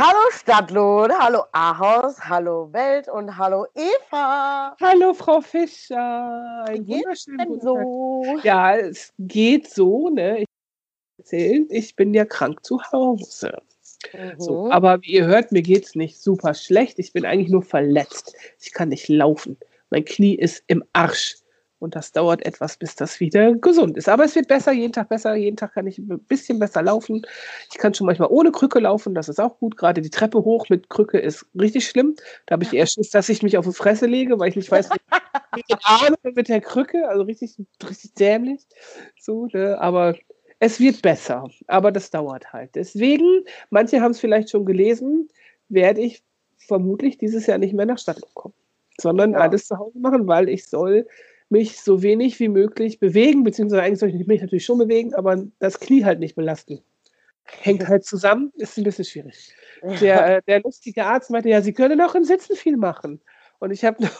Hallo Stadtlohn, hallo Ahaus, hallo Welt und hallo Eva. Hallo Frau Fischer. Ein wunderschönen guten so? Tag. Ja, es geht so, ne? Ich erzählen, ich bin ja krank zu Hause. So, Mhm. aber wie ihr hört, mir geht's nicht super schlecht. Ich bin eigentlich nur verletzt. Ich kann nicht laufen. Mein Knie ist im Arsch. Und das dauert etwas, bis das wieder gesund ist. Aber es wird besser, jeden Tag besser. Jeden Tag kann ich ein bisschen besser laufen. Ich kann schon manchmal ohne Krücke laufen. Das ist auch gut. Gerade die Treppe hoch mit Krücke ist richtig schlimm. Da habe ich eher Schiss, dass ich mich auf die Fresse lege, weil ich nicht weiß, wie Armen und mit der Krücke. Also richtig, richtig dämlich. So, ne? Aber es wird besser. Aber das dauert halt. Deswegen, manche haben es vielleicht schon gelesen, werde ich vermutlich dieses Jahr nicht mehr nach Stadtland kommen, sondern Ja. alles zu Hause machen, weil ich soll mich so wenig wie möglich bewegen, beziehungsweise eigentlich soll ich mich natürlich schon bewegen, aber das Knie halt nicht belasten. Hängt halt zusammen, ist ein bisschen schwierig. Der, äh, der lustige Arzt meinte, ja, Sie können auch im Sitzen viel machen. Und ich habe nur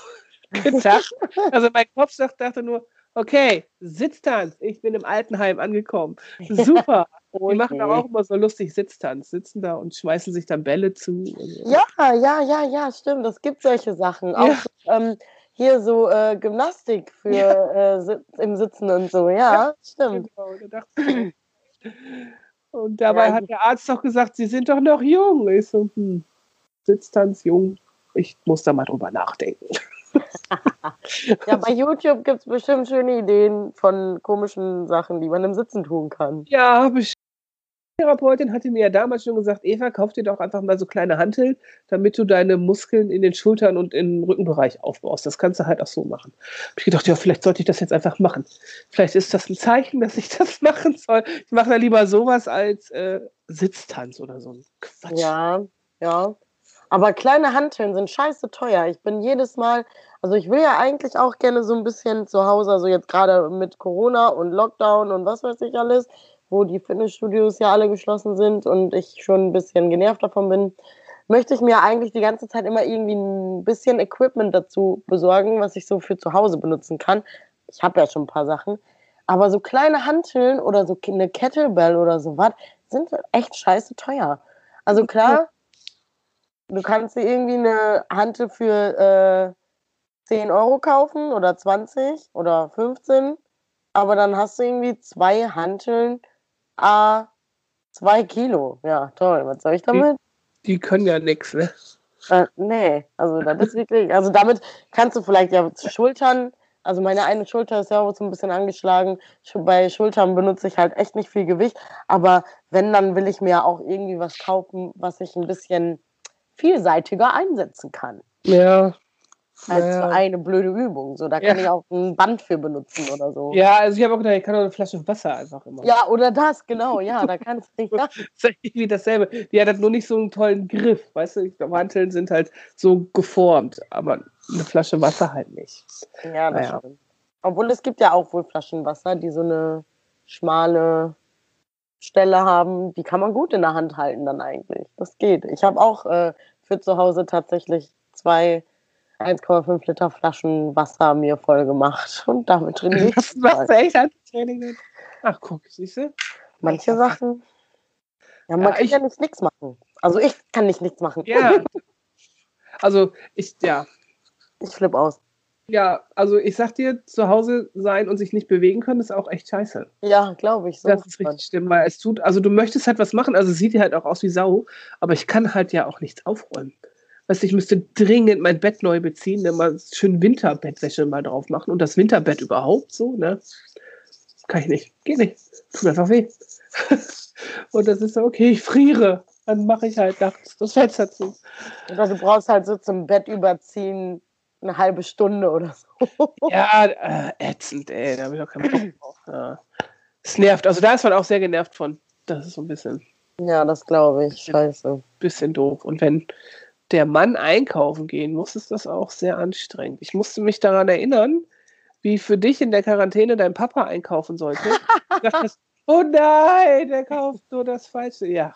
gedacht, also mein Kopf sagt, dachte nur, okay, Sitztanz, ich bin im Altenheim angekommen. Super. Die machen da auch immer so lustig Sitztanz, sitzen da und schmeißen sich dann Bälle zu. Ja, ja, ja, ja, stimmt. Es gibt solche Sachen. Auch Ja. ähm, hier so äh, Gymnastik für äh, Sit im Sitzen und so. Ja, stimmt. Genau. Und dabei Ja, hat der Arzt doch gesagt, Sie sind doch noch jung. Ich so, hm, Sitztanz, jung. Ich muss da mal drüber nachdenken. Ja, bei YouTube gibt es bestimmt schöne Ideen von komischen Sachen, die man im Sitzen tun kann. Ja, habe ich. Die Therapeutin hatte mir ja damals schon gesagt, Eva, kauf dir doch einfach mal so kleine Hanteln, damit du deine Muskeln in den Schultern und im Rückenbereich aufbaust. Das kannst du halt auch so machen. Hab ich gedacht, ja, vielleicht sollte ich das jetzt einfach machen. Vielleicht ist das ein Zeichen, dass ich das machen soll. Ich mache da lieber sowas als äh, Sitztanz oder so ein Quatsch. Ja, ja. Aber kleine Hanteln sind scheiße teuer. Ich bin jedes Mal, also ich will ja eigentlich auch gerne so ein bisschen zu Hause, also jetzt gerade mit Corona und Lockdown und was weiß ich alles, wo die Fitnessstudios ja alle geschlossen sind und ich schon ein bisschen genervt davon bin, möchte ich mir eigentlich die ganze Zeit immer irgendwie ein bisschen Equipment dazu besorgen, was ich so für zu Hause benutzen kann. Ich habe ja schon ein paar Sachen. Aber so kleine Hanteln oder so eine Kettlebell oder sowas sind echt scheiße teuer. Also klar, du kannst dir irgendwie eine Hantel für äh, 10 Euro kaufen oder 20 oder 15, aber dann hast du irgendwie zwei Hanteln a 2 Kilo. Ja, toll. Was soll ich damit? Die können ja nichts, ne? Äh, nee, also das ist wirklich, also damit kannst du vielleicht ja Schultern, also meine eine Schulter ist ja auch so ein bisschen angeschlagen. Sch- Bei Schultern benutze ich halt echt nicht viel Gewicht, aber wenn, dann will ich mir auch irgendwie was kaufen, was ich ein bisschen vielseitiger einsetzen kann. Ja. Als Ja. für eine blöde Übung. So, da kann Ja. ich auch ein Band für benutzen oder so. Ja, also ich habe auch gedacht, ich kann auch eine Flasche Wasser einfach immer. Ja, oder das, genau, ja, da kannst du, ja, Das ist irgendwie dasselbe. Die hat halt nur nicht so einen tollen Griff, weißt du? Glaube, Hanteln sind halt so geformt, aber eine Flasche Wasser halt nicht. ja, das Naja. stimmt. Obwohl es gibt ja auch wohl Flaschenwasser, die so eine schmale Stelle haben, die kann man gut in der Hand halten dann eigentlich. Das geht. Ich habe auch äh, für zu Hause tatsächlich zwei 1,5 Liter Flaschen Wasser mir voll gemacht und damit trainiere ich. Was machst du echt Handeltraining denn? Ach, guck, siehst du? Manche Sachen. Ja, man Ja, kann ich- ja nicht nichts machen. Also ich kann nicht nichts machen. Ja. Also, ich, ja. Ich flipp aus. Ja, also ich sag dir, zu Hause sein und sich nicht bewegen können, ist auch echt scheiße. Ja, glaube ich. So Das ist richtig schlimm, weil es tut, also du möchtest halt was machen, also es sieht ja halt auch aus wie Sau, aber ich kann halt ja auch nichts aufräumen. Weißt du, ich müsste dringend mein Bett neu beziehen, ne, mal schön Winterbettwäsche mal drauf machen und das Winterbett überhaupt so, ne? Kann ich nicht. Geht nicht. Tut einfach weh. und das ist so, okay, ich friere. Dann mache ich halt nachts das Fenster zu. Oder du brauchst halt so zum Bett überziehen eine halbe Stunde oder so. Ja, äh, ätzend, ey, da habe ich auch keinen Bock drauf. Ja. Es nervt. Also da ist man auch sehr genervt von. Das ist so ein bisschen. Ja, das glaube ich. Scheiße. bisschen doof. Und wenn der Mann einkaufen gehen muss, ist das auch sehr anstrengend. Ich musste mich daran erinnern, wie für dich in der Quarantäne dein Papa einkaufen sollte. dachtest, oh nein, der kauft nur das Falsche. Ja,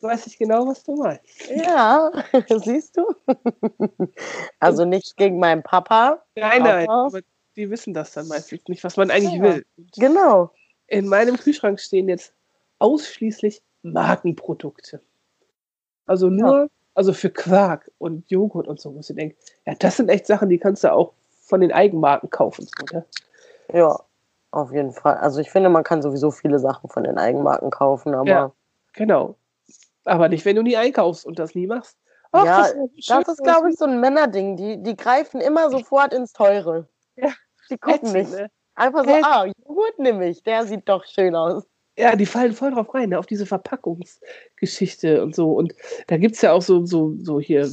weiß ich genau, was du meinst. Ja, siehst du? Also nichts gegen meinen Papa. Nein, nein, Aber- die wissen das dann meistens nicht, was man eigentlich Ja. will. Genau. In meinem Kühlschrank stehen jetzt ausschließlich Markenprodukte. Also nur, also für Quark und Joghurt und so, muss ich denken, ja, das sind echt Sachen, die kannst du auch von den Eigenmarken kaufen. So, ne? Ja, auf jeden Fall. Also ich finde, man kann sowieso viele Sachen von den Eigenmarken kaufen, aber Ja. Genau. Aber nicht, wenn du nie einkaufst und das nie machst. Ach, Ja, ist das ist, glaube ich, so ein Männerding. Die, die greifen immer sofort ins Teure. Ja. Die gucken ätzend, nicht. ne? Einfach so, Ätzend. ah, Joghurt nehme ich. Der sieht doch schön aus. Ja, die fallen voll drauf rein, ne? auf diese Verpackungsgeschichte und so. Und da gibt es ja auch so, so, so hier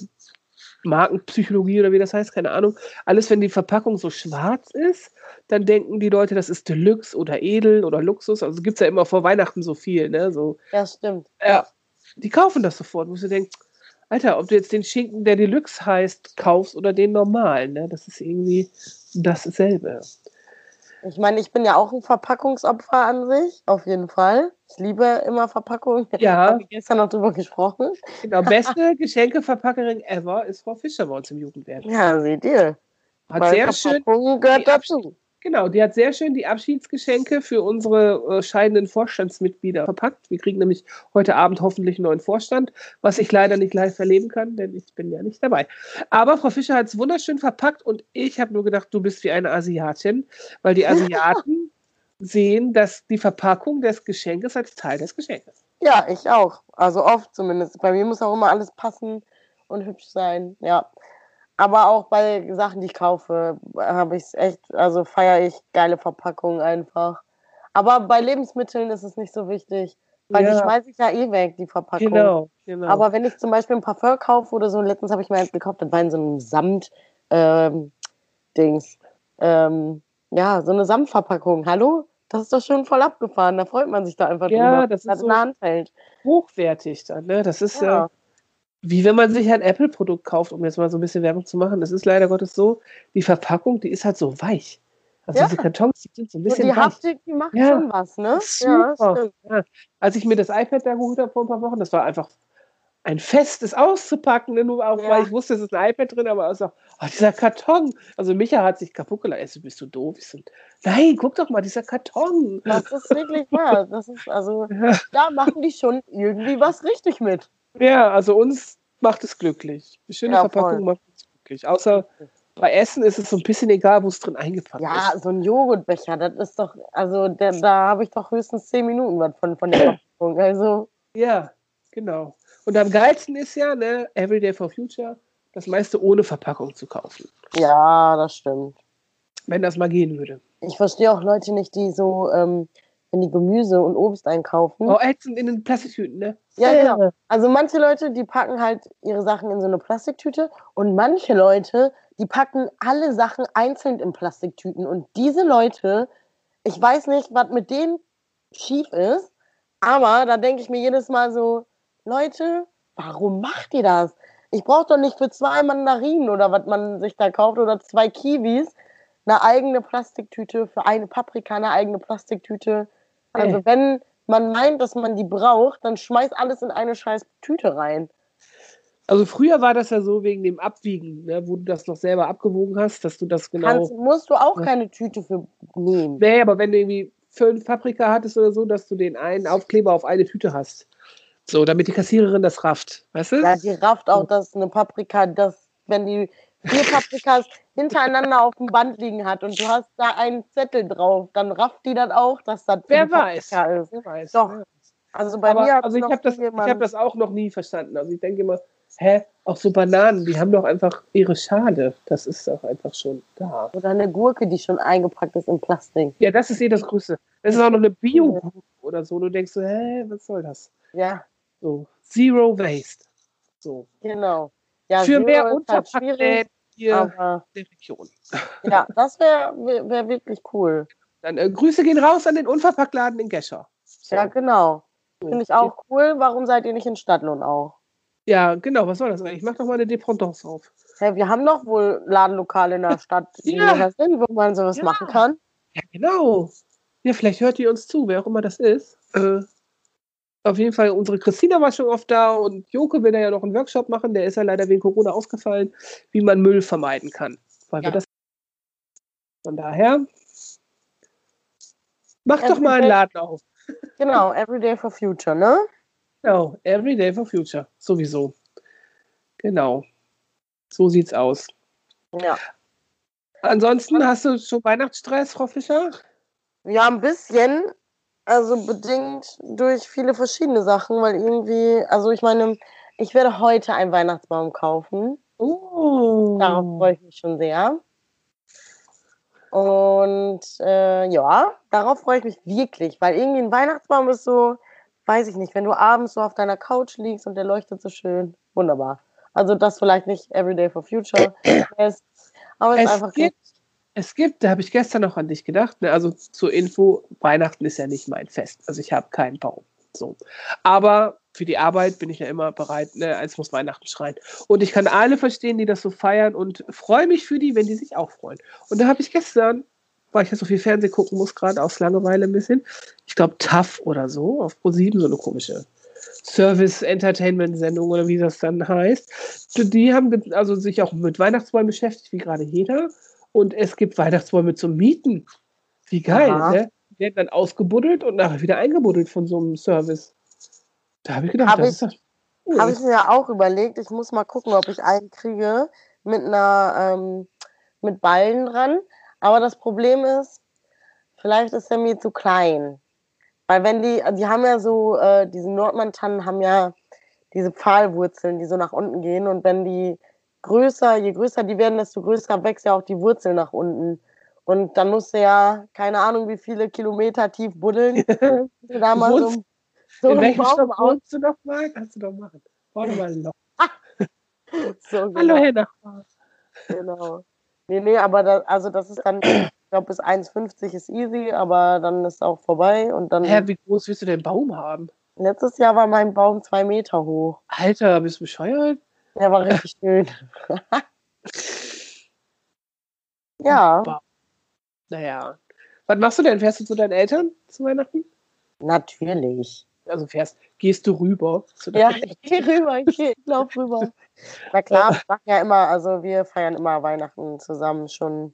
Markenpsychologie oder wie das heißt, keine Ahnung. Alles, wenn die Verpackung so schwarz ist, dann denken die Leute, das ist Deluxe oder Edel oder Luxus. Also gibt es ja immer vor Weihnachten so viel, ne? So, Ja, stimmt. ja, die kaufen das sofort, wo du denkst, Alter, ob du jetzt den Schinken, der Deluxe heißt, kaufst oder den normalen, ne? Das ist irgendwie dasselbe. Ich meine, ich bin ja auch ein Verpackungsopfer an sich, auf jeden Fall. Ich liebe immer Verpackungen. Ja. Haben wir gestern noch drüber gesprochen. Genau, beste Geschenkeverpackerin ever ist Frau Fischer bei uns im Jugendwerk. Ja, seht ihr. Hat Weil sehr schön, Verpackung gehört die dazu. Genau, die hat sehr schön die Abschiedsgeschenke für unsere äh, scheidenden Vorstandsmitglieder verpackt. Wir kriegen nämlich heute Abend hoffentlich einen neuen Vorstand, was ich leider nicht live erleben kann, denn ich bin ja nicht dabei. Aber Frau Fischer hat es wunderschön verpackt und ich habe nur gedacht, du bist wie eine Asiatin, weil die Asiaten sehen, dass die Verpackung des Geschenkes als Teil des Geschenkes. Ja, ich auch. Also oft zumindest. Bei mir muss auch immer alles passen und hübsch sein. Ja. Aber auch bei Sachen, die ich kaufe, habe ich es echt, also feiere ich geile Verpackungen einfach. Aber bei Lebensmitteln ist es nicht so wichtig, weil die Ja. schmeiße ich ja eh weg, die Verpackung. Genau, genau. Aber wenn ich zum Beispiel ein Parfum kaufe oder so, letztens habe ich mir eins gekauft, das war in so einem Samt, ähm, Dings. Ähm, ja, so eine Samtverpackung. Hallo? Das ist doch schon voll abgefahren. Da freut man sich da einfach Ja, drüber, das ist so- in der Hand hält. hochwertig dann, ne? Das ist ja. Ja. Wie wenn man sich ein Apple-Produkt kauft, um jetzt mal so ein bisschen Werbung zu machen. Das ist leider Gottes so, die Verpackung, die ist halt so weich. Also Ja. diese Kartons, die sind so ein So, bisschen die weich. Haptik, die macht Ja. schon was, ne? Super. Ja. Als ich mir das iPad da geholt habe vor ein paar Wochen, das war einfach ein Fest, das auszupacken, nur auch, weil ich wusste, es ist ein iPad drin, aber auch, oh, dieser Karton. Also Micha hat sich kaputt gelacht. Also, bist du doof? So, Nein, guck doch mal, dieser Karton. Das ist wirklich wahr. Das ist, also, da machen die schon irgendwie was richtig mit. Ja, also uns macht es glücklich. Eine schöne Ja, Verpackung voll. macht uns glücklich. Außer bei Essen ist es so ein bisschen egal, wo es drin eingepackt Ja, ist. so ein Joghurtbecher, das ist doch, also da, da habe ich doch höchstens zehn Minuten was von, von der Verpackung. Also, Ja, genau. Und am geilsten ist ja, ne, Everyday for Future, das meiste ohne Verpackung zu kaufen. ja, das stimmt. Wenn das mal gehen würde. Ich verstehe auch Leute nicht, die so, ähm, wenn die Gemüse und Obst einkaufen. Oh, ätzend in den Plastiktüten, ne? Ja, genau. Also manche Leute, die packen halt ihre Sachen in so eine Plastiktüte und manche Leute, die packen alle Sachen einzeln in Plastiktüten. Und diese Leute, ich weiß nicht, was mit denen schief ist, aber da denke ich mir jedes Mal so, Leute, warum macht ihr das? Ich brauche doch nicht für zwei Mandarinen oder was man sich da kauft oder zwei Kiwis eine eigene Plastiktüte, für eine Paprika eine eigene Plastiktüte. Also wenn man meint, dass man die braucht, dann schmeißt alles in eine scheiß Tüte rein. Also früher war das ja so wegen dem Abwiegen, ne, wo du das noch selber abgewogen hast, dass du das genau. Kannst, musst du auch keine Tüte für nehmen. Nee, aber wenn du irgendwie fünf Paprika hattest oder so, dass du den einen Aufkleber auf eine Tüte hast. So, damit die Kassiererin das rafft. Weißt du? Ja, die rafft auch, dass eine Paprika, dass wenn die vier Paprikas hintereinander auf dem Band liegen hat und du hast da einen Zettel drauf, dann rafft die das auch, dass das Wer weiß. Paprika ist. Wer weiß. Doch. Also bei aber, mir also ich habe das, ich hab das auch noch nie verstanden. Also ich denke immer, hä, auch so Bananen, die haben doch einfach ihre Schale. Das ist doch einfach schon da. oder eine Gurke, die schon eingepackt ist in Plastik. Ja, das ist eh das Größte. Das ist auch noch eine bio oder so. Du denkst so, hä, was soll das? Ja, So, Zero Waste. So. genau. Ja, Für mehr halt schwierig, hier aber in der Region. ja, das wäre wär, wirklich cool. Dann äh, Grüße gehen raus an den Unverpacktladen in Gescher. So. Ja, genau. Finde ich auch cool. Warum seid ihr nicht in Stadtlohn auch? Ja, genau. Was soll das eigentlich? Mach doch mal eine Dependance auf. Hey, wir haben doch wohl Ladenlokale in der Stadt, Ja. sind, wo man sowas Ja. machen kann. Ja, genau. Ja, vielleicht hört ihr uns zu, wer auch immer das ist. Äh, auf jeden Fall, unsere Christina war schon oft da und Joke will da ja noch einen Workshop machen. Der ist ja leider wegen Corona ausgefallen, wie man Müll vermeiden kann. Weil wir Ja. das von daher, mach Ja, doch mal einen. Laden auf. Genau, Everyday for Future, ne? Genau, Every Day for Future. Sowieso. Genau. So sieht's aus. Ja. Ansonsten hast du schon Weihnachtsstress, Frau Fischer? Ja, ein bisschen. Also bedingt durch viele verschiedene Sachen, weil irgendwie, also ich meine, ich werde heute einen Weihnachtsbaum kaufen. Oh. Darauf freue ich mich schon sehr. Und äh, ja, darauf freue ich mich wirklich, weil irgendwie ein Weihnachtsbaum ist so, weiß ich nicht, wenn du abends so auf deiner Couch liegst und der leuchtet so schön. Wunderbar. Also das vielleicht nicht Everyday for Future ist, aber es ist Es einfach gibt, es gibt, da habe ich gestern noch an dich gedacht, ne, also zur Info, Weihnachten ist ja nicht mein Fest. Also ich habe keinen Baum. So. Aber für die Arbeit bin ich ja immer bereit, ne, eins muss Weihnachten schreien. Und ich kann alle verstehen, die das so feiern und freue mich für die, wenn die sich auch freuen. Und da habe ich gestern, weil ich ja so viel Fernsehen gucken muss, gerade aus Langeweile ein bisschen, ich glaube TAF oder so, auf Pro7, so eine komische Service-Entertainment-Sendung oder wie das dann heißt. Die haben also sich auch mit Weihnachtsbäumen beschäftigt, wie gerade jeder. Und es gibt Weihnachtsbäume zum Mieten. Wie geil, Aha. ne? Die werden dann ausgebuddelt und nachher wieder eingebuddelt von so einem Service. Da habe ich gedacht, Hab das ich- ist doch cool. Habe ich mir auch überlegt, ich muss mal gucken, ob ich einen kriege mit einer ähm, mit Ballen dran. Aber das Problem ist, vielleicht ist er mir zu klein. Weil wenn die, die haben ja so, äh, diese Nordmann-Tannen haben ja diese Pfahlwurzeln, die so nach unten gehen. Und wenn die größer, je größer die werden, desto größer wächst ja auch die Wurzel nach unten. Und dann musst du ja, keine Ahnung, wie viele Kilometer tief buddeln. da mal so, so In welchem Baum wohnst du noch mal? Kannst du doch machen. Warte mal ein Loch. so, Hallo, genau. Herr Nachbar. Genau. Nee, nee, aber da, also das ist dann, ich glaube, bis 1,50 ist easy, aber dann ist auch vorbei. Und dann Hä, wie groß willst du den Baum haben? letztes Jahr war mein Baum zwei Meter hoch. Alter, bist du bescheuert? Der war richtig schön. ja, Naja. Was machst du denn? Fährst du zu deinen Eltern zu Weihnachten? natürlich. Also fährst, gehst du rüber zu Ja, ich gehe rüber, ich, geh, ich lauf rüber. Na klar, wir machen ja immer, also wir feiern immer Weihnachten zusammen, schon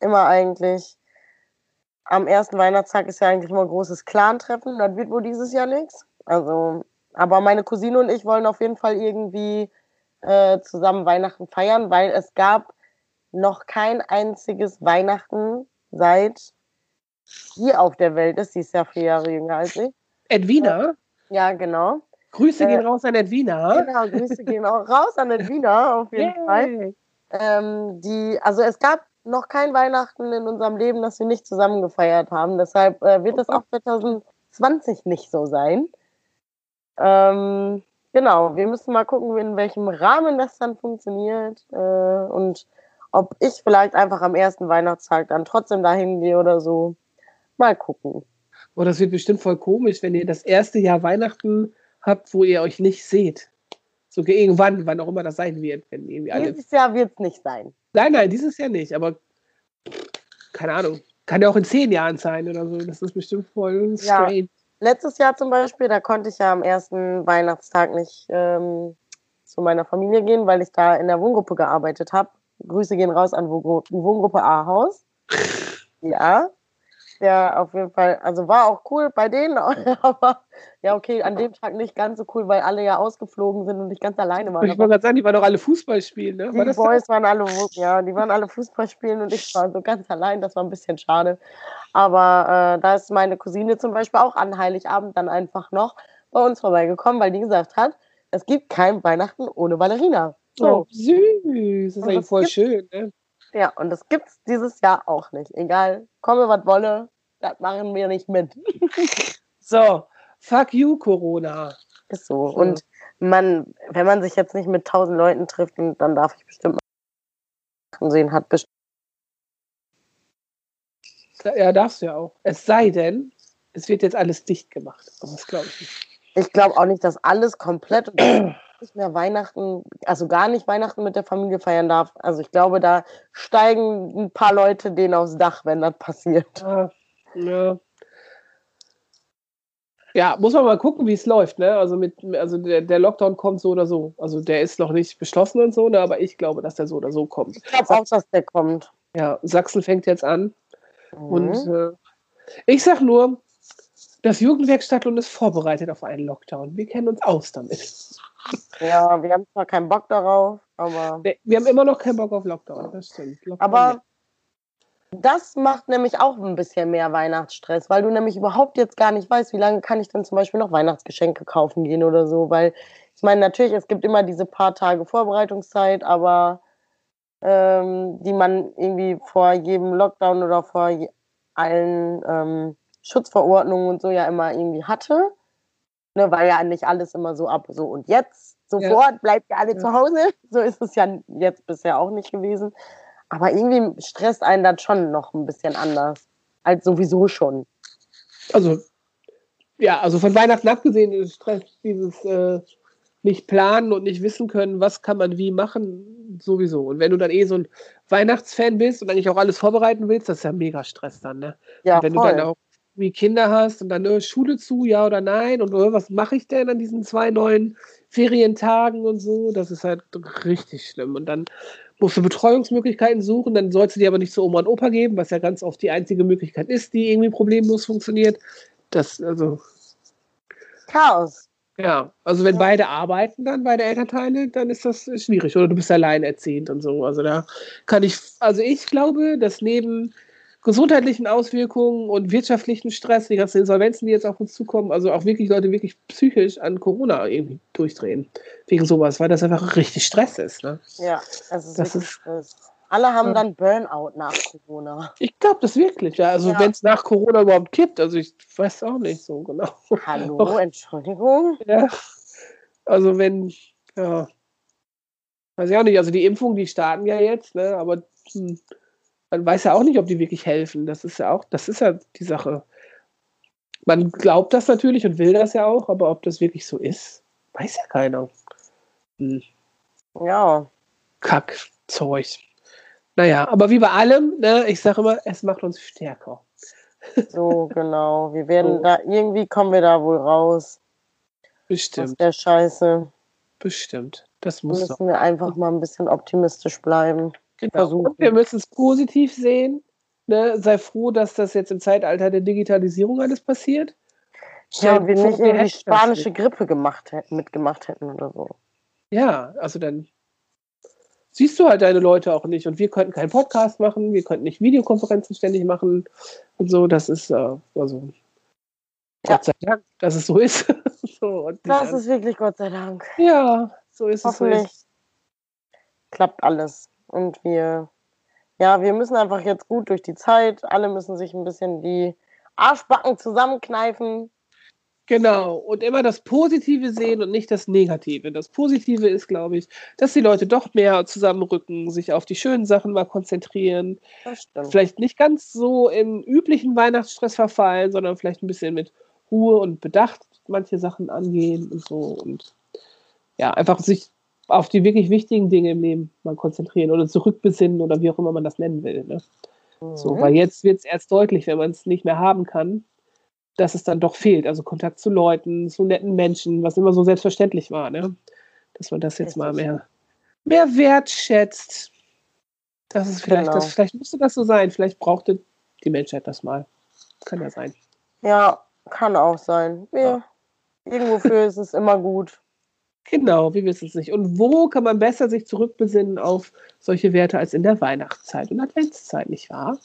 immer eigentlich. Am ersten Weihnachtstag ist ja eigentlich immer ein großes Clan-Treffen, das wird wohl dieses Jahr nichts. Also, aber meine Cousine und ich wollen auf jeden Fall irgendwie äh, zusammen Weihnachten feiern, weil es gab noch kein einziges Weihnachten seit die auf der Welt ist. Sie ist ja vier Jahre jünger als ich. Edwina. Ja, genau. Grüße Äh, gehen raus an Edwina. Genau, Grüße gehen auch raus an Wiener auf jeden Fall. Yay. Ähm, die, also es gab noch kein Weihnachten in unserem Leben, das wir nicht zusammen gefeiert haben. Deshalb äh, wird es auch 2020 nicht so sein. Ähm, genau, wir müssen mal gucken, in welchem Rahmen das dann funktioniert äh, und ob ich vielleicht einfach am ersten Weihnachtstag dann trotzdem dahin gehe oder so. Mal gucken. Oh, das wird bestimmt voll komisch, wenn ihr das erste Jahr Weihnachten habt, wo ihr euch nicht seht. So irgendwann, wann auch immer das sein wird, wenn irgendwie alle. Dieses Jahr wird es nicht sein. Nein, nein, dieses Jahr nicht, aber keine Ahnung. Kann ja auch in zehn Jahren sein oder so. Das ist bestimmt voll Ja. strange. Letztes Jahr zum Beispiel, da konnte ich ja am ersten Weihnachtstag nicht ähm, zu meiner Familie gehen, weil ich da in der Wohngruppe gearbeitet habe. Grüße gehen raus an Wohngru- Wohngruppe A-Haus. Ja, ja, auf jeden Fall. Also war auch cool bei denen, aber ja, okay, an dem Tag nicht ganz so cool, weil alle ja ausgeflogen sind und ich ganz alleine war. Ich wollte gerade sagen, die waren doch alle Fußball spielen, ne? War Die Boys waren alle, ja, die waren alle Fußball spielen und ich war so ganz allein. Das war ein bisschen schade. Aber äh, da ist meine Cousine zum Beispiel auch an Heiligabend dann einfach noch bei uns vorbeigekommen, weil die gesagt hat, es gibt kein Weihnachten ohne Ballerina. Oh, So. süß. Das ist Und eigentlich das voll schön, ne? Ja, und das gibt's dieses Jahr auch nicht. Egal, komme was wolle, das machen wir nicht mit. So, fuck you, Corona. Ist so. Und man, wenn man sich jetzt nicht mit tausend Leuten trifft, dann darf ich bestimmt mal sehen, hat bestimmt. Ja, darfst du ja auch. Es sei denn, es wird jetzt alles dicht gemacht. Aber das glaube ich nicht. Ich glaube auch nicht, dass alles komplett nicht mehr Weihnachten, also gar nicht Weihnachten mit der Familie feiern darf. Also ich glaube, da steigen ein paar Leute denen aufs Dach, wenn das passiert. Ja, ja. Ja, muss man mal gucken, wie es läuft, ne? Also mit, also der, der Lockdown kommt so oder so. Also der ist noch nicht beschlossen und so, ne? Aber ich glaube, dass der so oder so kommt. Ich glaube auch, dass der kommt. Ja, Sachsen fängt jetzt an. Mhm. Und äh, ich sag nur, das Jugendwerk Stadtlohn ist vorbereitet auf einen Lockdown. Wir kennen uns aus damit. Ja, wir haben zwar keinen Bock darauf, aber. Nee, Wir haben immer noch keinen Bock auf Lockdown, das stimmt. Lockdown Aber das macht nämlich auch ein bisschen mehr Weihnachtsstress, weil du nämlich überhaupt jetzt gar nicht weißt, wie lange kann ich denn zum Beispiel noch Weihnachtsgeschenke kaufen gehen oder so. Weil ich meine, natürlich, es gibt immer diese paar Tage Vorbereitungszeit, aber ähm, die man irgendwie vor jedem Lockdown oder vor allen ähm, Schutzverordnungen und so ja immer irgendwie hatte. Ne, weil ja nicht alles immer so ab, so und jetzt, sofort, bleibt ihr alle Ja. zu Hause. So ist es ja jetzt bisher auch nicht gewesen. Aber irgendwie stresst einen das schon noch ein bisschen anders. Als sowieso schon. Also, ja, also von Weihnachten abgesehen ist Stress dieses äh, nicht planen und nicht wissen können, was kann man wie machen, sowieso. Und wenn du dann eh so ein Weihnachtsfan bist und eigentlich auch alles vorbereiten willst, das ist ja mega Stress dann, ne? Ja, Und wenn voll. du dann auch wie Kinder hast und dann äh, Schule zu, ja oder nein, und äh, was mache ich denn an diesen zwei neuen Ferientagen und so, das ist halt richtig schlimm. Und dann musst du Betreuungsmöglichkeiten suchen, dann sollst du die aber nicht zu Oma und Opa geben, was ja ganz oft die einzige Möglichkeit ist, die irgendwie problemlos funktioniert. Das, also, Chaos. ja, also wenn Ja. beide arbeiten dann, beide Elternteile, dann ist das schwierig. Oder du bist alleinerziehend und so. Also da kann ich, also ich glaube, dass neben gesundheitlichen Auswirkungen und wirtschaftlichen Stress, die ganzen Insolvenzen, die jetzt auf uns zukommen, also auch wirklich Leute wirklich psychisch an Corona irgendwie durchdrehen. Wegen sowas, weil das einfach richtig Stress ist. Ne? Ja, es ist Das ist- Stress. Alle haben Ja. dann Burnout nach Corona. Ich glaube das wirklich, ja. Also Ja. wenn es nach Corona überhaupt kippt, also ich weiß auch nicht so genau. Hallo, Doch. Entschuldigung. Ja. Also wenn, ja, weiß ich auch nicht, also die Impfungen, die starten ja jetzt, ne, aber hm, man weiß ja auch nicht, ob die wirklich helfen. Das ist ja auch, das ist ja die Sache. Man glaubt das natürlich und will das ja auch, aber ob das wirklich so ist, weiß ja keiner. Hm, Ja, Kackzeug. Naja, aber wie bei allem, ne, ich sage immer, es macht uns stärker. so genau. Wir werden So. da, irgendwie kommen wir da wohl raus aus Bestimmt, der Scheiße. bestimmt. Das muss doch. Müssen wir einfach mal ein bisschen optimistisch bleiben. Genau. Und wir müssen es positiv sehen. Ne? Sei froh, dass das jetzt im Zeitalter der Digitalisierung alles passiert. Ja, und wir nicht irgendwie spanische. Grippe gemacht hätten, mitgemacht hätten oder so. Ja, also dann siehst du halt deine Leute auch nicht. Und wir könnten keinen Podcast machen, wir könnten nicht Videokonferenzen ständig machen und so. Das ist äh, also Ja. Gott sei Dank, dass es so ist. so, Das ist wirklich Gott sei Dank. ja, so ist es. So Hoffentlich ist. klappt alles. Und wir, ja, wir müssen einfach jetzt gut durch die Zeit. Alle müssen sich ein bisschen die Arschbacken zusammenkneifen. Genau, und immer das Positive sehen und nicht das Negative. Das Positive ist, glaube ich, dass die Leute doch mehr zusammenrücken, sich auf die schönen Sachen mal konzentrieren, vielleicht nicht ganz so im üblichen Weihnachtsstress verfallen, sondern vielleicht ein bisschen mit Ruhe und Bedacht manche Sachen angehen und so und ja, einfach sich auf die wirklich wichtigen Dinge im Leben mal konzentrieren oder zurückbesinnen oder wie auch immer man das nennen will. Ne? So, Mhm. weil jetzt wird es erst deutlich, wenn man es nicht mehr haben kann, dass es dann doch fehlt. Also Kontakt zu Leuten, zu netten Menschen, was immer so selbstverständlich war, ne? Dass man das jetzt mal mehr, mehr wertschätzt. Das ist vielleicht, Genau. das, vielleicht müsste das so sein. Vielleicht brauchte die Menschheit das mal. Kann ja sein. Ja, kann auch sein. Wir, Irgendwofür ist es immer gut. Genau, wir wissen es nicht. Und wo kann man besser sich zurückbesinnen auf solche Werte als in der Weihnachtszeit und Adventszeit, nicht wahr?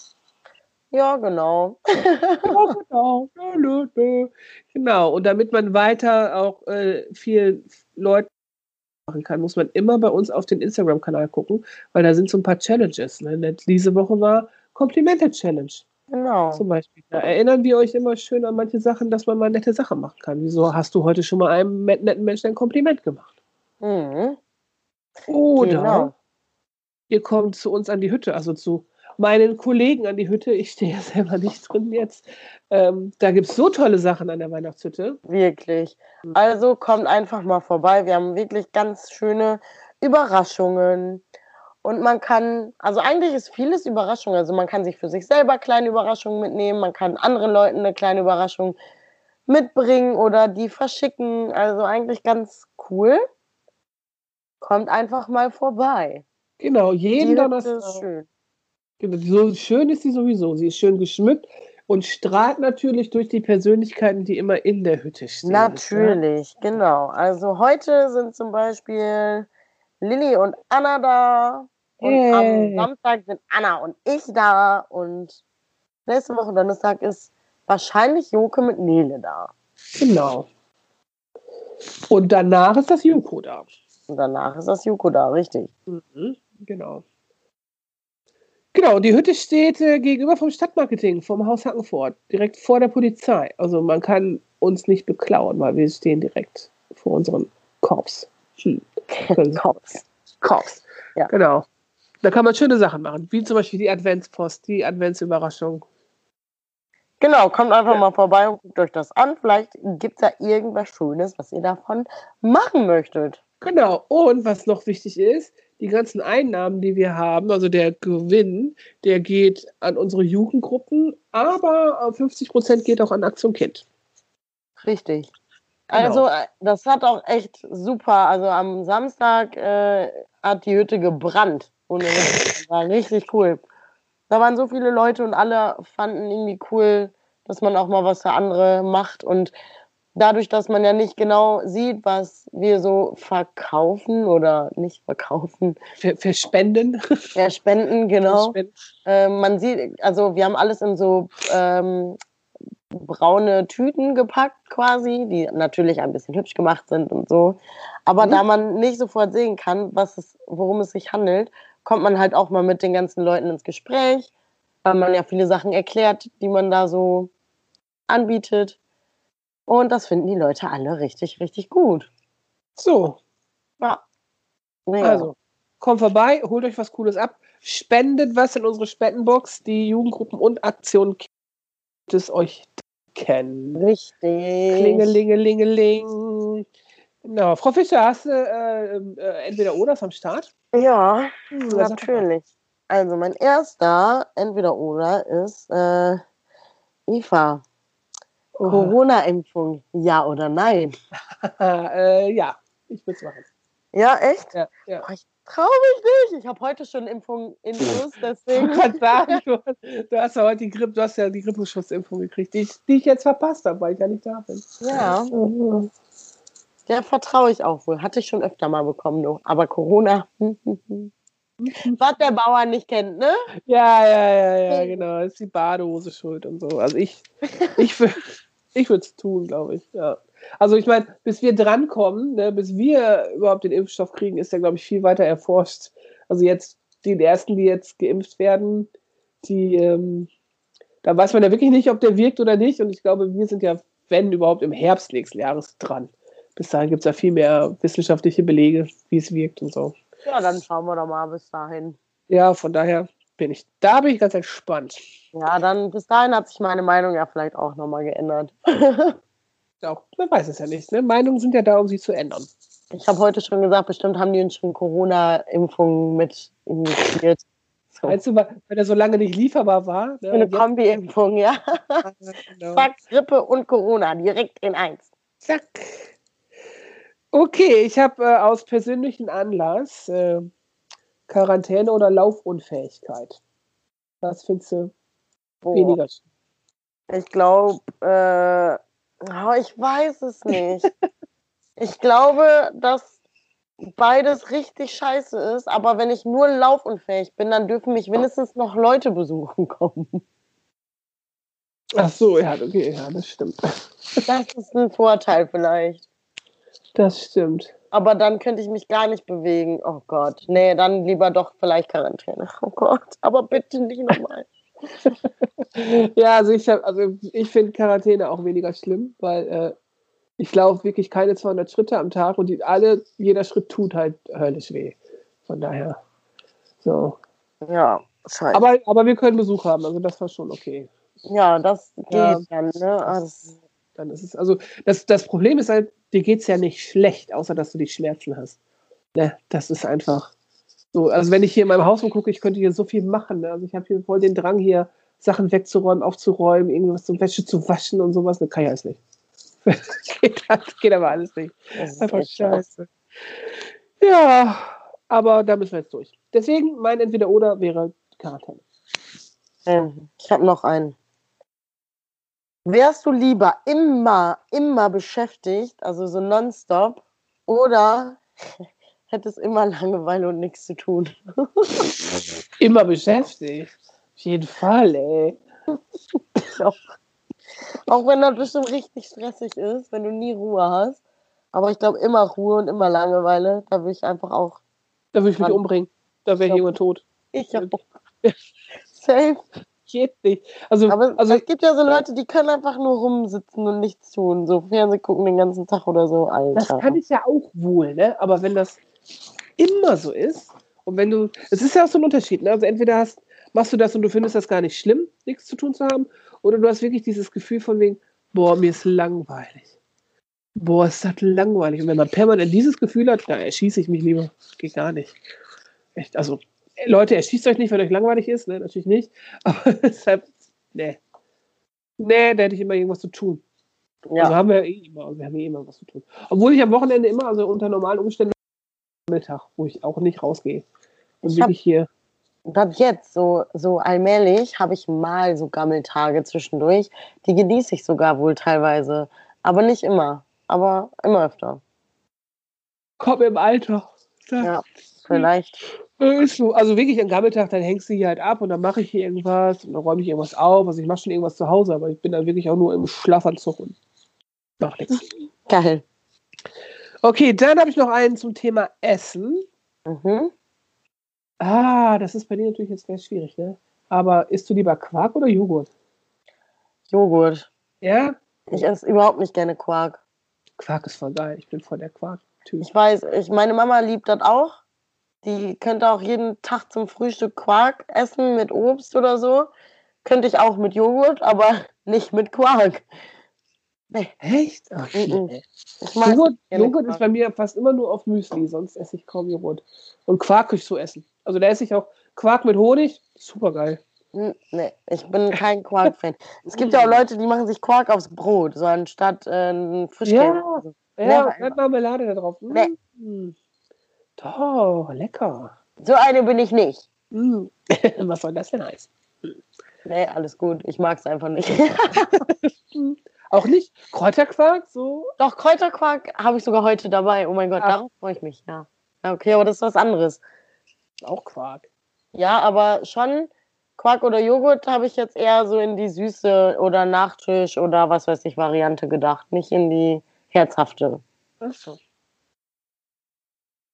Ja, genau. Ja, genau. Genau. Und damit man weiter auch äh, viel Leuten machen kann, muss man immer bei uns auf den Instagram-Kanal gucken, weil da sind so ein paar Challenges. Ne? Diese Woche war Komplimente-Challenge Genau. zum Beispiel. Da erinnern wir euch immer schön an manche Sachen, dass man mal nette Sachen machen kann. Wieso hast du heute schon mal einem netten Menschen ein Kompliment gemacht? Mhm. Oder Genau. ihr kommt zu uns an die Hütte, also zu meinen Kollegen an die Hütte. Ich stehe ja selber nicht drin jetzt. Ähm, da gibt es so tolle Sachen an der Weihnachtshütte. Wirklich. Also kommt einfach mal vorbei. Wir haben wirklich ganz schöne Überraschungen. Und man kann, also eigentlich ist vieles Überraschung. Also man kann sich für sich selber kleine Überraschungen mitnehmen, man kann anderen Leuten eine kleine Überraschung mitbringen oder die verschicken. Also eigentlich ganz cool. Kommt einfach mal vorbei. Genau, jeden Die Donnerstag. ist schön. Genau, So schön ist sie sowieso. Sie ist schön geschmückt und strahlt natürlich durch die Persönlichkeiten, die immer in der Hütte stehen. Natürlich, genau. Also heute sind zum Beispiel Lilly und Anna da. Und Yay. am Samstag sind Anna und ich da. Und nächste Woche Donnerstag ist wahrscheinlich Joke mit Nele da. Genau. Und danach ist das Juko da. Und danach ist das Juko da, richtig. Mhm, genau. Genau, die Hütte steht äh, gegenüber vom Stadtmarketing, vom Haus Hackenfort, direkt vor der Polizei. Also man kann uns nicht beklauen, weil wir stehen direkt vor unseren Korps. Hm. Kops. Korps. Ja. Genau. Da kann man schöne Sachen machen, wie zum Beispiel die Adventspost, die Adventsüberraschung. Genau, kommt einfach mal vorbei und guckt euch das an. Vielleicht gibt es ja irgendwas Schönes, was ihr davon machen möchtet. Genau. Und was noch wichtig ist, die ganzen Einnahmen, die wir haben, also der Gewinn, der geht an unsere Jugendgruppen, aber 50 Prozent geht auch an Aktion Kind. Richtig. Genau. Also, äh, das hat auch echt super. Also, am Samstag äh, hat die Hütte gebrannt. Ohne. Das war richtig cool. Da waren so viele Leute und alle fanden irgendwie cool, dass man auch mal was für andere macht. Und dadurch, dass man ja nicht genau sieht, was wir so verkaufen oder nicht verkaufen, Ver Verspenden. ja, spenden, genau. Verspenden. Äh, man sieht, also wir haben alles in so ähm, braune Tüten gepackt quasi, die natürlich ein bisschen hübsch gemacht sind und so. Aber Mhm. da man nicht sofort sehen kann, was es, worum es sich handelt, kommt man halt auch mal mit den ganzen Leuten ins Gespräch, weil man ja viele Sachen erklärt, die man da so anbietet. Und das finden die Leute alle richtig, richtig gut. So, Ja. Mega. also, kommt vorbei, holt euch was Cooles ab, spendet was in unsere Spendenbox. Die Jugendgruppen und Aktionen gibt es euch kennen. richtig. Klingelingelingeling. Genau. Frau Fischer, hast du äh, äh, entweder oder am Start? Ja, Hm, natürlich. Also mein erster entweder oder ist äh, Eva. Oh. Corona-Impfung, ja oder nein? äh, ja, ich würde es machen. Ja, echt? Ja, ja. Boah, ich trau mich nicht. Ich habe heute schon Impfung Infos, Ich deswegen. kann sagen, du, du hast ja heute die Grippe, du hast ja die Grippeschutzimpfung gekriegt, die ich, die ich jetzt verpasst habe, weil ich ja nicht da bin. ja, der vertraue ich auch wohl. Hatte ich schon öfter mal bekommen, du. Aber Corona. hm, hm, hm. Was der Bauer nicht kennt, ne? Ja, ja, ja, ja, genau. Ist die Badehose schuld und so. Also ich, ich, ich würde es tun, glaube ich. Ja. Also ich meine, bis wir drankommen, ne, bis wir überhaupt den Impfstoff kriegen, ist ja, glaube ich, viel weiter erforscht. Also jetzt die ersten, die jetzt geimpft werden, die, ähm, da weiß man ja wirklich nicht, ob der wirkt oder nicht. Und ich glaube, wir sind ja, wenn überhaupt, im Herbst nächsten Jahres dran. Bis dahin gibt es ja viel mehr wissenschaftliche Belege, wie es wirkt und so. Ja, dann schauen wir doch mal bis dahin. Ja, von daher bin ich, da bin ich ganz entspannt. Ja, dann bis dahin hat sich meine Meinung ja vielleicht auch nochmal geändert. Auch, man weiß es ja nicht. Ne? Meinungen sind ja da, um sie zu ändern. Ich habe heute schon gesagt, bestimmt haben die uns schon Corona-Impfungen mit injiziert. So. Meinst du, weil weil er so lange nicht lieferbar war? Ne? Eine Kombi-Impfung, ja. genau. Zack, Grippe und Corona, direkt in eins. Zack. Okay, ich habe äh, aus persönlichem Anlass äh, Quarantäne oder Laufunfähigkeit. Was findest du Boah. weniger schlimm? Ich glaube, äh, oh, ich weiß es nicht. ich glaube, dass beides richtig scheiße ist, aber wenn ich nur laufunfähig bin, dann dürfen mich mindestens noch Leute besuchen kommen. Ach so, ja, okay, ja, das stimmt. Das ist ein Vorteil vielleicht. Das stimmt. Aber dann könnte ich mich gar nicht bewegen. Oh Gott. Nee, dann lieber doch vielleicht Quarantäne. Oh Gott. Aber bitte nicht nochmal. Ja, also ich also ich finde Quarantäne auch weniger schlimm, weil äh, ich laufe wirklich keine 200 Schritte am Tag und die, alle, jeder Schritt tut halt höllisch weh. Von daher, so. Ja. Scheiße. Aber, aber wir können Besuch haben, also das war schon okay. ja, das geht Ja. dann, ne? Das, Dann ist es, also das, das Problem ist halt, dir geht es ja nicht schlecht, außer dass du die Schmerzen hast. Ne, das ist einfach so. Also wenn ich hier in meinem Haus gucke, ich könnte hier so viel machen. Ne? Also ich habe hier voll den Drang, hier Sachen wegzuräumen, aufzuräumen, irgendwas zum Wäsche zu waschen und sowas. Ne, kann ich alles nicht. geht, das geht aber alles nicht. das ist Einfach scheiße. Ja, aber da müssen wir jetzt durch. Deswegen, mein Entweder-Oder wäre Quarantäne. Ähm, Ich habe noch einen. Wärst du lieber immer, immer beschäftigt, also so nonstop, oder hättest immer Langeweile und nichts zu tun? Immer beschäftigt. Auf jeden Fall, ey. auch, auch wenn das bestimmt richtig stressig ist, wenn du nie Ruhe hast. Aber ich glaube, immer Ruhe und immer Langeweile, da will ich einfach auch. Da würde ich mich umbringen. Da wäre irgendwann tot. Ich hab Safe. Geht nicht. Also, Aber also es gibt ja so Leute, die können einfach nur rumsitzen und nichts tun. So Fernsehen gucken den ganzen Tag oder so. Alter. das kann ich ja auch wohl, ne? Aber wenn das immer so ist und wenn du, es ist ja auch so ein Unterschied, ne? Also entweder hast, machst du das und du findest das gar nicht schlimm, nichts zu tun zu haben, oder du hast wirklich dieses Gefühl von wegen, boah, mir ist langweilig. Boah, ist das langweilig. Und wenn man permanent dieses Gefühl hat, da erschieße ich mich lieber. Geht gar nicht. Echt, also, Leute, erschießt euch nicht, wenn euch langweilig ist, ne? Natürlich nicht. Aber deshalb, ne. Nee, da hätte ich immer irgendwas zu tun. ja. Also haben wir eh immer, wir haben eh immer was zu tun. Obwohl ich am Wochenende immer, also unter normalen Umständen, Mittag, wo ich auch nicht rausgehe. Und Ich wirklich hier. Das jetzt, so, so allmählich, habe ich mal so Gammeltage zwischendurch. Die genieße ich sogar wohl teilweise. Aber nicht immer. Aber immer öfter. Komm im Alter. Das Ja, vielleicht. Ist so. Also wirklich am Gammeltag, dann hängst du hier halt ab und dann mache ich hier irgendwas und dann räume ich irgendwas auf. Also ich mache schon irgendwas zu Hause, aber ich bin dann wirklich auch nur im Schlafanzug und mach nichts. Geil. Okay, dann habe ich noch einen zum Thema Essen. Mhm. Ah, das ist bei dir natürlich jetzt ganz schwierig, ne? Aber isst du lieber Quark oder Joghurt? Joghurt. Ja? Ich esse überhaupt nicht gerne Quark. Quark ist voll geil. Ich bin voll der Quark-Typ. Ich weiß, ich, meine Mama liebt das auch. Die könnte auch jeden Tag zum Frühstück Quark essen mit Obst oder so. Könnte ich auch mit Joghurt, aber nicht mit Quark. Nee, Echt? Nee. ich mag Joghurt, Joghurt ist bei mir fast immer nur auf Müsli, sonst esse ich kaum Joghurt. Und Quark kann ich so essen. Also da esse ich auch Quark mit Honig, super geil. Nee, ich bin kein Quark-Fan. Es gibt ja auch Leute, die machen sich Quark aufs Brot, so anstatt äh, Frischkäse. Ja. Ja, Never mit Marmelade da drauf. Nee. Mm. Doch, lecker. So eine bin ich nicht. Mm. Was soll das denn heißen? Nee, alles gut. Ich mag es einfach nicht. Auch nicht Kräuterquark, so? Doch, Kräuterquark habe ich sogar heute dabei. Oh mein Gott, Ach. darauf freue ich mich, ja. Okay, aber das ist was anderes. Auch Quark. Ja, aber schon Quark oder Joghurt habe ich jetzt eher so in die süße oder Nachtisch oder was weiß ich Variante gedacht, nicht in die herzhafte. Achso.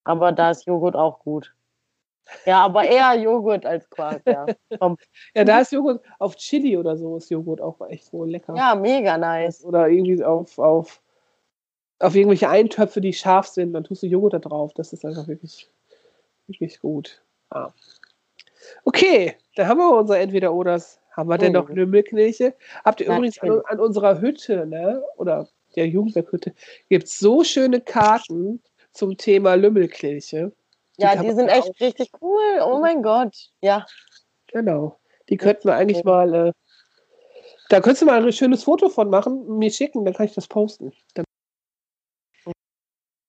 Aber da ist Joghurt auch gut. Ja, aber eher Joghurt als Quark, ja. Ja, da ist Joghurt auf Chili oder so ist Joghurt auch echt wohl lecker. Ja, mega nice. Oder irgendwie auf, auf, auf irgendwelche Eintöpfe, die scharf sind, dann tust du Joghurt da drauf. Das ist einfach wirklich, wirklich gut. Ah. Okay, da haben wir unsere Entweder-Oders. Haben wir denn noch Mhm. Lümmelknilche? Habt ihr übrigens an, an unserer Hütte, ne? Oder der Jugendwerkhütte, gibt es so schöne Karten zum Thema Lümmelknilche. Ja, kann die sind ja echt richtig cool. Oh mein Gott. Ja. Genau. Die könnten wir eigentlich mal. Äh, da könntest du mal ein schönes Foto von machen, mir schicken, dann kann ich das posten. Dann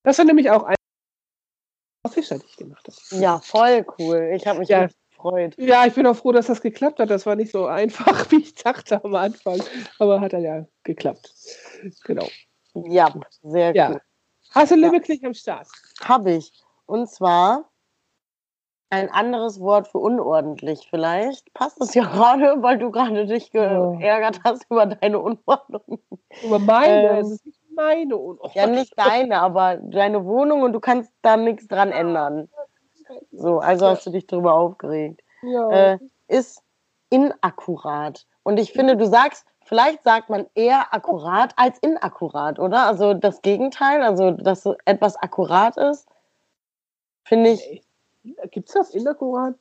das war nämlich auch ein Fischer, die ich gemacht habe. Ja, voll cool. Ich habe mich Ja. gefreut. Ja, ich bin auch froh, dass das geklappt hat. Das war nicht so einfach, wie ich dachte am Anfang. Aber hat dann ja geklappt. Genau. Ja, sehr Ja. cool. Hast du Ja. Lümmelknilch am Start? Habe ich. Und zwar ein anderes Wort für unordentlich vielleicht. Passt es ja gerade, weil du gerade dich geärgert hast über deine Unordnung. Über meine, Ähm. es ist nicht meine Unordnung. Ja, nicht deine, aber deine Wohnung und du kannst da nichts dran ändern. So, also hast du dich darüber aufgeregt. Ja. Äh, ist inakkurat. Und ich finde, du sagst, vielleicht sagt man eher akkurat als inakkurat, oder? Also das Gegenteil, also dass etwas akkurat ist, finde ich, Gibt es das inakkurat?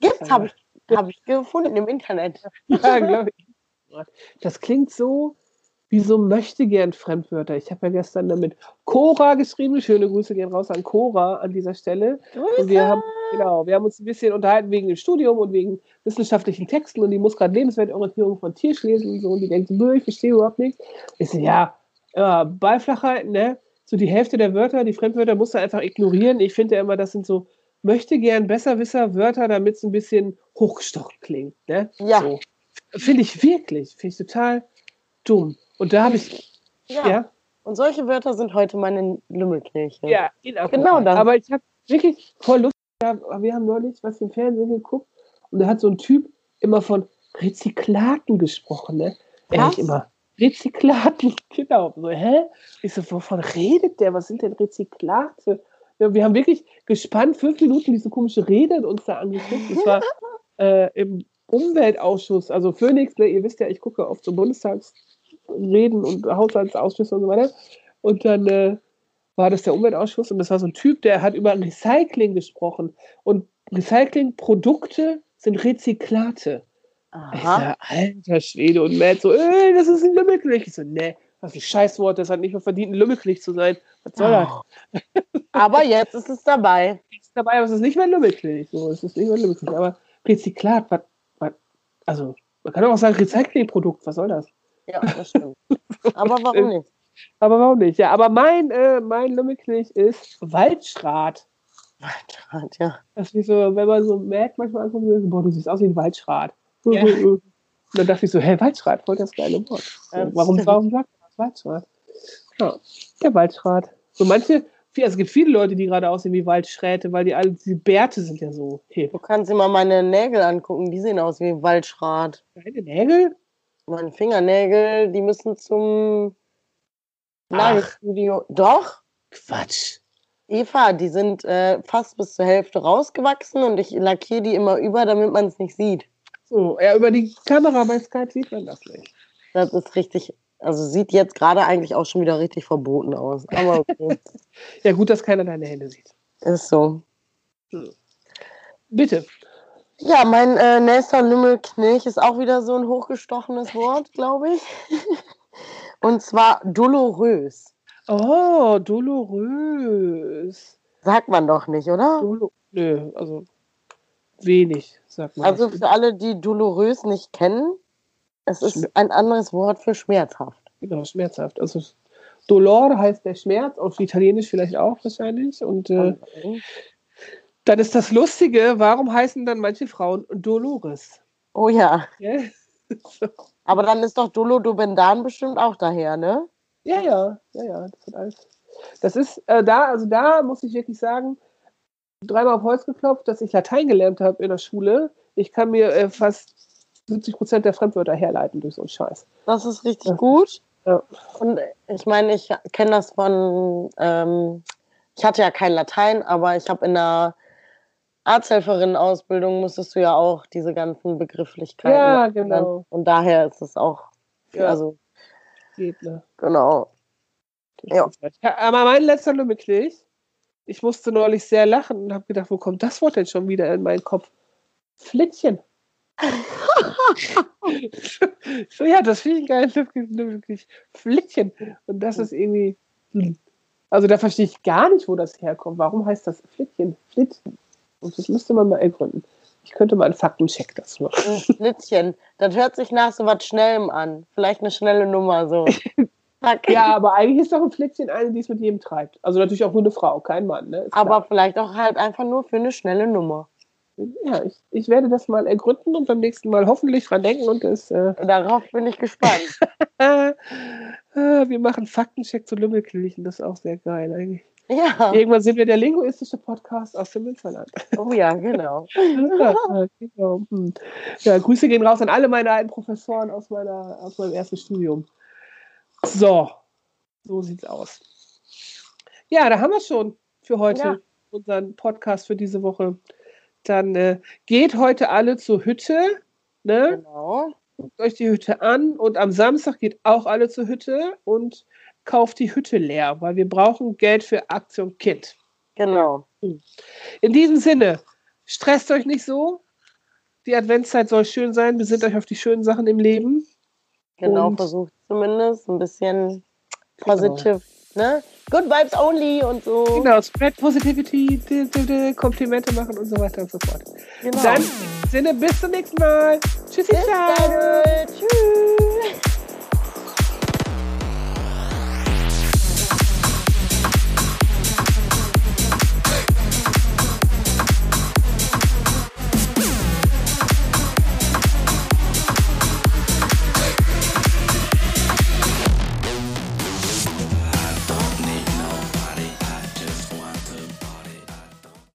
gibt's, habe ich, Habe ich gefunden im Internet. Ja, ich. Das klingt so wie so möchte gern Fremdwörter. Ich habe ja gestern damit Cora geschrieben. Schöne Grüße gehen raus an Cora an dieser Stelle. Und wir haben, genau, wir haben uns ein bisschen unterhalten wegen dem Studium und wegen wissenschaftlichen Texten und die muss gerade Lebensweltorientierung von lesen und so und die denkt, ich verstehe überhaupt nichts. Ich so, ja, ja, Beiflachheit, ne? So die Hälfte der Wörter, die Fremdwörter musst du einfach ignorieren. Ich finde ja immer, das sind so möchte gern Besserwisser Wörter, damit es ein bisschen hochgestochen klingt. Ne? Ja. So. Finde ich wirklich, finde ich total dumm. Und da habe ich, Ja. ja, Und solche Wörter sind heute meine Lümmelknilche. ja, genau. Genau das. Aber ich habe wirklich voll Lust, wir haben neulich was im Fernsehen geguckt und da hat so ein Typ immer von Rezyklaten gesprochen, ne? Was? Ehrlich immer. Rezyklaten, genau. So, hä? Ich so, wovon redet der? Was sind denn Rezyklate? Ja, wir haben wirklich gespannt fünf Minuten diese komische Rede uns da angeguckt. Das war äh, im Umweltausschuss, also Phoenix, ne, ihr wisst ja, ich gucke oft so Bundestagsreden und Haushaltsausschüsse und so weiter. Und dann äh, war das der Umweltausschuss und das war so ein Typ, der hat über Recycling gesprochen. Und Recyclingprodukte sind Rezyklate. Ich Aha. sag, alter Schwede und Matt so, ey, das ist ein Lümmelknecht. Ich so, ne, ist ein Scheißwort, das hat nicht mehr verdient, ein Lümmelknecht zu sein. Was soll das? Aber jetzt ist es dabei. ist dabei, aber es ist nicht mehr Lümmelknecht. So, es ist nicht mehr Lümmelknecht. Aber Rezyklat, was, was, also, man kann auch sagen Recyclingprodukt, was soll das? Ja, das stimmt. Aber warum nicht? Aber warum nicht? Ja, aber mein, äh, mein Lümmelknecht ist Waldschrat. Ja. Das ist wie so, wenn man so merkt, manchmal ankommt, so, boah, du siehst aus wie ein Waldschrat. Ja. Und dann dachte ich so, hä, Waldschrat, voll das geile Wort. Ja, das warum, stimmt. warum sagt man das Waldschrat? Ja, der Waldschrat. So manche, also es gibt viele Leute, die gerade aussehen wie Waldschräte, weil die alle, die Bärte sind ja so hip. Du kannst dir mal meine Nägel angucken, die sehen aus wie ein Waldschrat. Deine Nägel? Meine Fingernägel, die müssen zum. Nagelstudio. Doch, Quatsch. Eva, die sind äh, fast bis zur Hälfte rausgewachsen und ich lackiere die immer über, damit man es nicht sieht. So, ja, über die Kamera bei Skype sieht man das nicht. Das ist richtig, also sieht jetzt gerade eigentlich auch schon wieder richtig verboten aus. Aber okay, Ja, gut, dass keiner deine Hände sieht. ist so. Bitte. Ja, mein äh, nächster Lümmelknilch ist auch wieder so ein hochgestochenes Wort, glaube ich. Und zwar dolorös. Oh, dolorös. Sagt man doch nicht, oder? Dolo Nö, also wenig, sagt man. Also für alle, die dolorös nicht kennen, es ist ein anderes Wort für schmerzhaft. Genau, schmerzhaft. Also Dolor heißt der Schmerz, auf Italienisch vielleicht auch wahrscheinlich. Und äh, dann ist das Lustige, warum heißen dann manche Frauen Dolores? Oh ja, Ja, so. aber dann ist doch Dolodobendan bestimmt auch daher, ne? ja, ja, ja, ja, das alles. Das ist äh, da, also da muss ich wirklich sagen, dreimal auf Holz geklopft, dass ich Latein gelernt habe in der Schule. Ich kann mir äh, fast 70 Prozent der Fremdwörter herleiten durch so einen Scheiß. Das ist richtig Ja. gut. Ja. Und ich meine, ich kenne das von, ähm, ich hatte ja kein Latein, aber ich habe in der Arzthelferin-Ausbildung musstest du ja auch diese ganzen Begrifflichkeiten. Ja, lernen. genau. Und daher ist es auch, Ja. also, Geht, ne? genau. Ja. Aber mein letzter Lümmelknecht, ich musste neulich sehr lachen und habe gedacht, wo kommt das Wort denn schon wieder in meinen Kopf? Flittchen. so, ja, das finde ich ein geiles Lümmelknecht. Flittchen. Und das ist irgendwie. hm. Also da verstehe ich gar nicht, wo das herkommt. Warum heißt das Flittchen? Flitt. Und das müsste man mal ergründen. Ich könnte mal einen Faktencheck dazu machen. Ein Schlittchen. Das hört sich nach so was Schnellem an. Vielleicht eine schnelle Nummer so. Ja, aber eigentlich ist doch ein Flittchen eine, die es mit jedem treibt. Also natürlich auch nur eine Frau, kein Mann. Ne? Aber vielleicht auch halt einfach nur für eine schnelle Nummer. Ja, ich, ich werde das mal ergründen und beim nächsten Mal hoffentlich dran denken und es. Äh, Darauf bin ich gespannt. äh, wir machen Faktencheck zu Lümmelkirchen, das ist auch sehr geil eigentlich. Ja. Irgendwann sind wir der linguistische Podcast aus dem Münsterland. Oh ja, genau. ja, genau. Hm. ja, Grüße gehen raus an alle meine alten Professoren aus, meiner, aus meinem ersten Studium. So, so sieht's aus. Ja, da haben wir schon für heute Ja. unseren Podcast für diese Woche. Dann äh, geht heute alle zur Hütte. Ne? Genau. guckt euch die Hütte an und am Samstag geht auch alle zur Hütte und kauft die Hütte leer, weil wir brauchen Geld für Aktion Kind. Genau. In diesem Sinne, stresst euch nicht so. Die Adventszeit soll schön sein. Besinnt euch auf die schönen Sachen im Leben. Genau, Und- versucht zumindest ein bisschen positive, ne? Good vibes only und so. Genau, Spread Positivity, Komplimente machen und so weiter und so fort. Genau. Dann, im Sinne, bis zum nächsten Mal. Tschüssi, Bis. Tschüss.